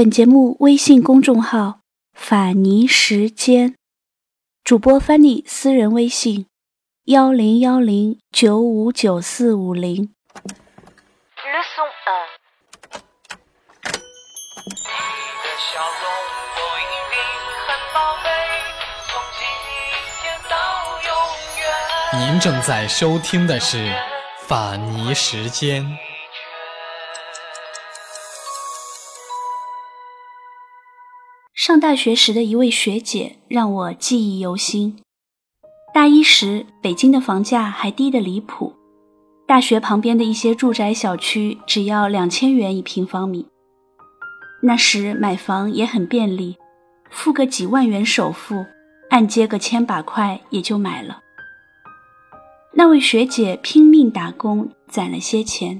本节目微信公众号“法尼时间”，主播 Fanny 私人微信：幺零幺零九五九四五零。您正在收听的是《法尼时间》。上大学时的一位学姐让我记忆犹新。大一时，北京的房价还低得离谱，大学旁边的一些住宅小区只要两千元一平方米。那时买房也很便利，付个几万元首付，按揭个千把块也就买了。那位学姐拼命打工攒了些钱，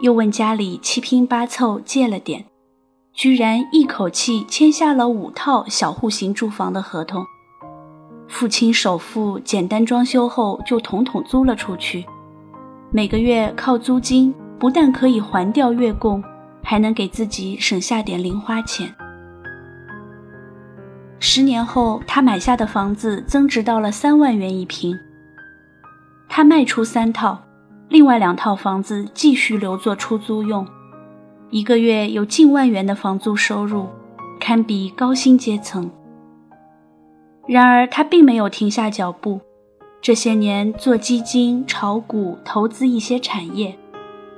又问家里七拼八凑借了点。居然一口气签下了五套小户型住房的合同，付清首付，简单装修后就统统租了出去。每个月靠租金，不但可以还掉月供，还能给自己省下点零花钱。十年后，他买下的房子增值到了三万元一平。他卖出三套，另外两套房子继续留作出租用。一个月有近万元的房租收入，堪比高薪阶层。然而，他并没有停下脚步。这些年做基金、炒股、投资一些产业，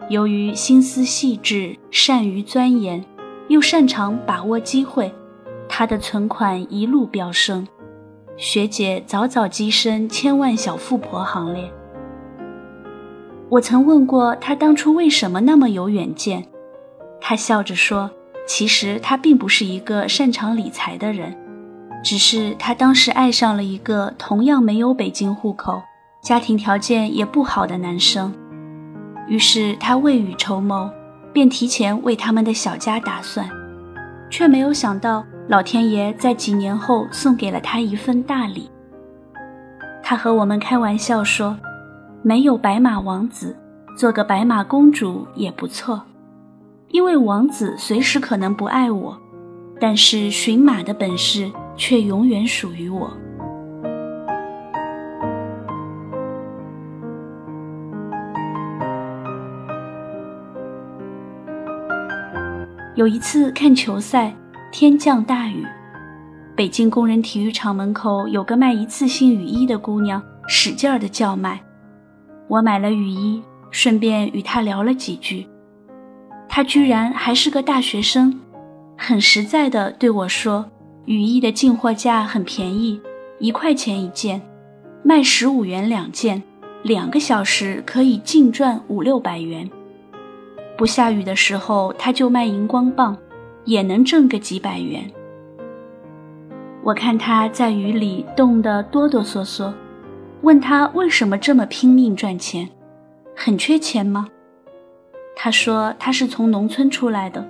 由于心思细致、善于钻研，又擅长把握机会，他的存款一路飙升。学姐早早跻身千万小富婆行列。我曾问过他当初为什么那么有远见。他笑着说：“其实他并不是一个擅长理财的人，只是他当时爱上了一个同样没有北京户口、家庭条件也不好的男生。于是他未雨绸缪，便提前为他们的小家打算，却没有想到老天爷在几年后送给了他一份大礼。他和我们开玩笑说：‘没有白马王子，做个白马公主也不错。’”因为王子随时可能不爱我，但是驯马的本事却永远属于我。有一次看球赛，天降大雨，北京工人体育场门口有个卖一次性雨衣的姑娘，使劲儿的叫卖。我买了雨衣，顺便与她聊了几句。他居然还是个大学生，很实在的对我说：“雨衣的进货价很便宜，一块钱一件，卖十五元两件，两个小时可以净赚五六百元。不下雨的时候，他就卖荧光棒，也能挣个几百元。”我看他在雨里冻得哆哆嗦嗦，问他为什么这么拼命赚钱，很缺钱吗？他说：“他是从农村出来的，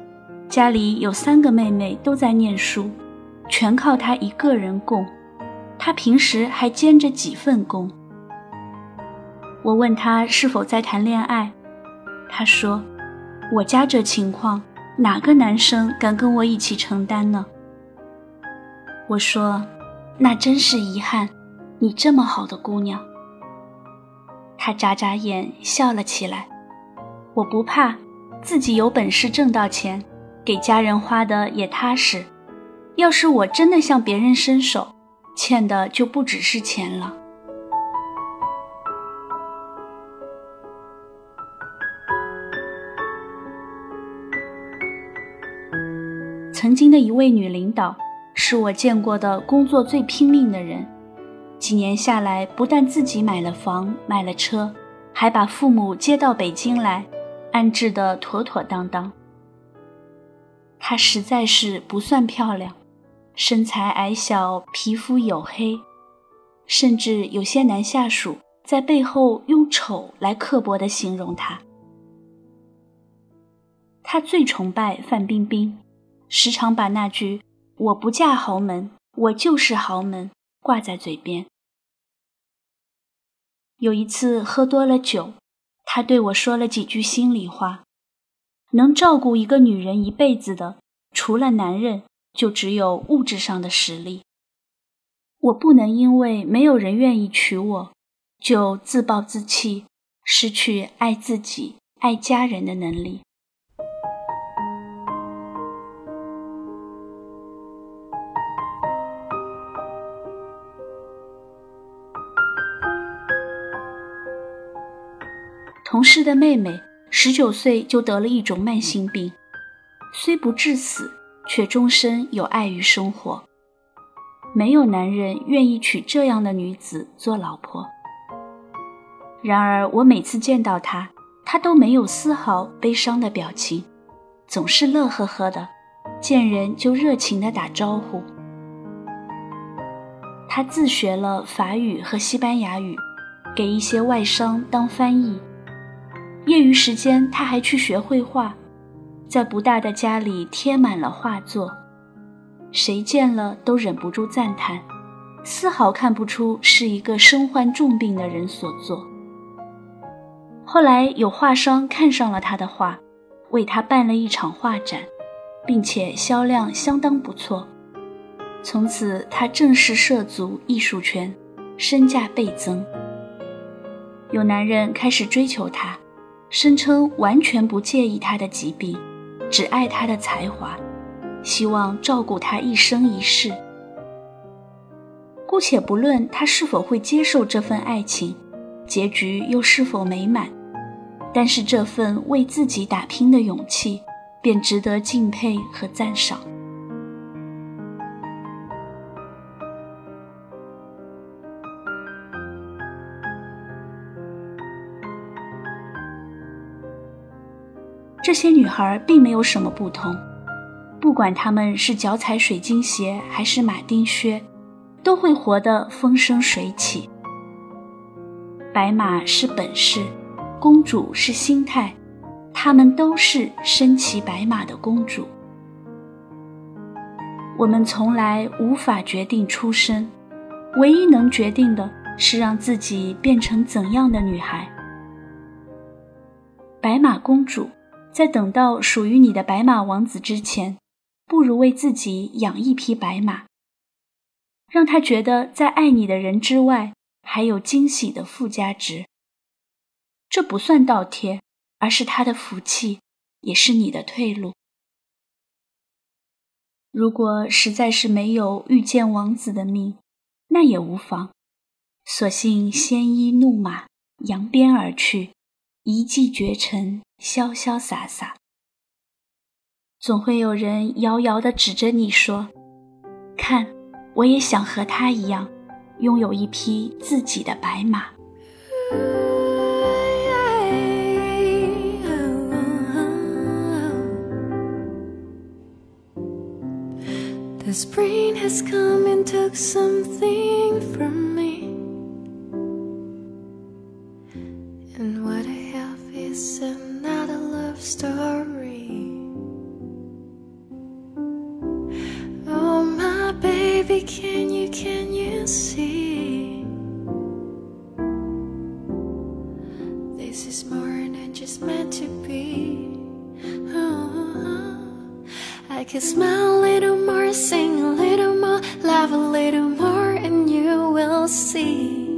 家里有三个妹妹都在念书，全靠他一个人供。他平时还兼着几份工。”我问他是否在谈恋爱，他说：“我家这情况，哪个男生敢跟我一起承担呢？”我说：“那真是遗憾，你这么好的姑娘。”他眨眨眼，笑了起来。我不怕，自己有本事挣到钱，给家人花的也踏实。要是我真的向别人伸手，欠的就不只是钱了。曾经的一位女领导，是我见过的工作最拼命的人。几年下来，不但自己买了房、买了车，还把父母接到北京来。安置的妥妥当当。她实在是不算漂亮，身材矮小，皮肤黝黑，甚至有些男下属在背后用丑来刻薄地形容她。他最崇拜范冰冰，时常把那句“我不嫁豪门，我就是豪门”挂在嘴边。有一次喝多了酒。他对我说了几句心里话：“能照顾一个女人一辈子的，除了男人，就只有物质上的实力。我不能因为没有人愿意娶我，就自暴自弃，失去爱自己、爱家人的能力。同事的妹妹十九岁就得了一种慢性病，虽不致死，却终身有碍于生活。没有男人愿意娶这样的女子做老婆。然而，我每次见到她，她都没有丝毫悲伤的表情，总是乐呵呵的，见人就热情的打招呼。她自学了法语和西班牙语，给一些外商当翻译。业余时间，他还去学绘画，在不大的家里贴满了画作。谁见了都忍不住赞叹，丝毫看不出是一个身患重病的人所作。后来有画商看上了他的画，为他办了一场画展，并且销量相当不错。从此他正式涉足艺术圈，身价倍增。有男人开始追求他，声称完全不介意他的疾病，只爱他的才华。希望照顾他一生一世。姑且不论他是否会接受这份爱情，结局又是否美满，但是这份为自己打拼的勇气，便值得敬佩和赞赏。这些女孩并没有什么不同。不管她们是脚踩水晶鞋还是马丁靴，都会活得风生水起。白马是本事，公主是心态，她们都是身骑白马的公主。我们从来无法决定出身，唯一能决定的是让自己变成怎样的女孩。白马公主，在等到属于你的白马王子之前。不如为自己养一匹白马，让他觉得在爱你的人之外，还有惊喜的附加值。这不算倒贴，而是他的福气，也是你的退路。如果实在是没有遇见王子的命，那也无妨，索性鲜衣怒马，扬鞭而去，一骑绝尘，潇潇洒洒。总会有人遥遥地指着你说：“看，我也想和他一样，拥有一匹自己的白马。” Can you, can you see? This is more than just meant to be. Oh, I can smile a little more, sing a little more, laugh a little more, and you will see.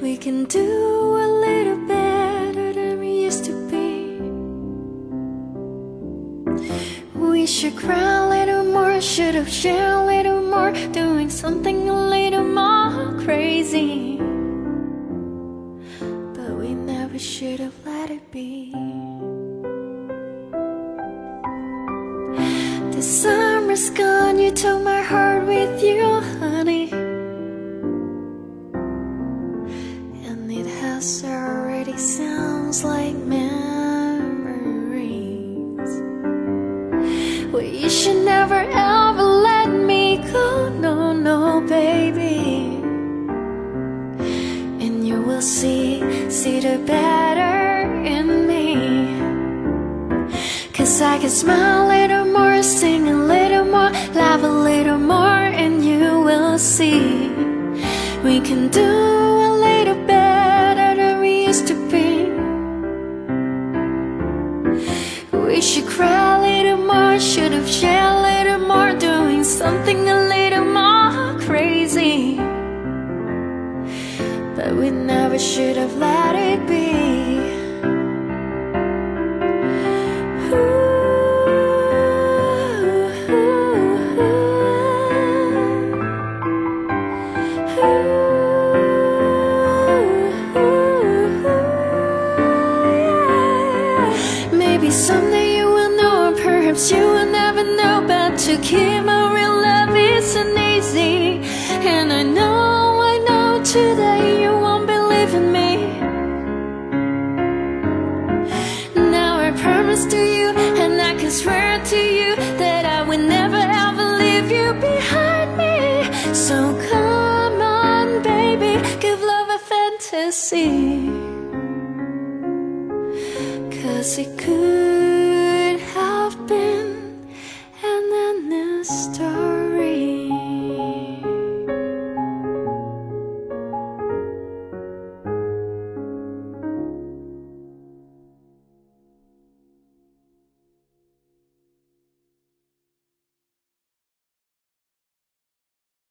We can do a little better than we used to be. We should cry should have shared a little more, doing something a little more crazy. But we never should have let it be. The summer's gone, you took my heart with you, honey. And it has already sounds like memories. We should never better in me. Cause I can smile a little more, sing a little more, laugh a little more, and you will see. We can do should have let it be. Fantasy. Cause it could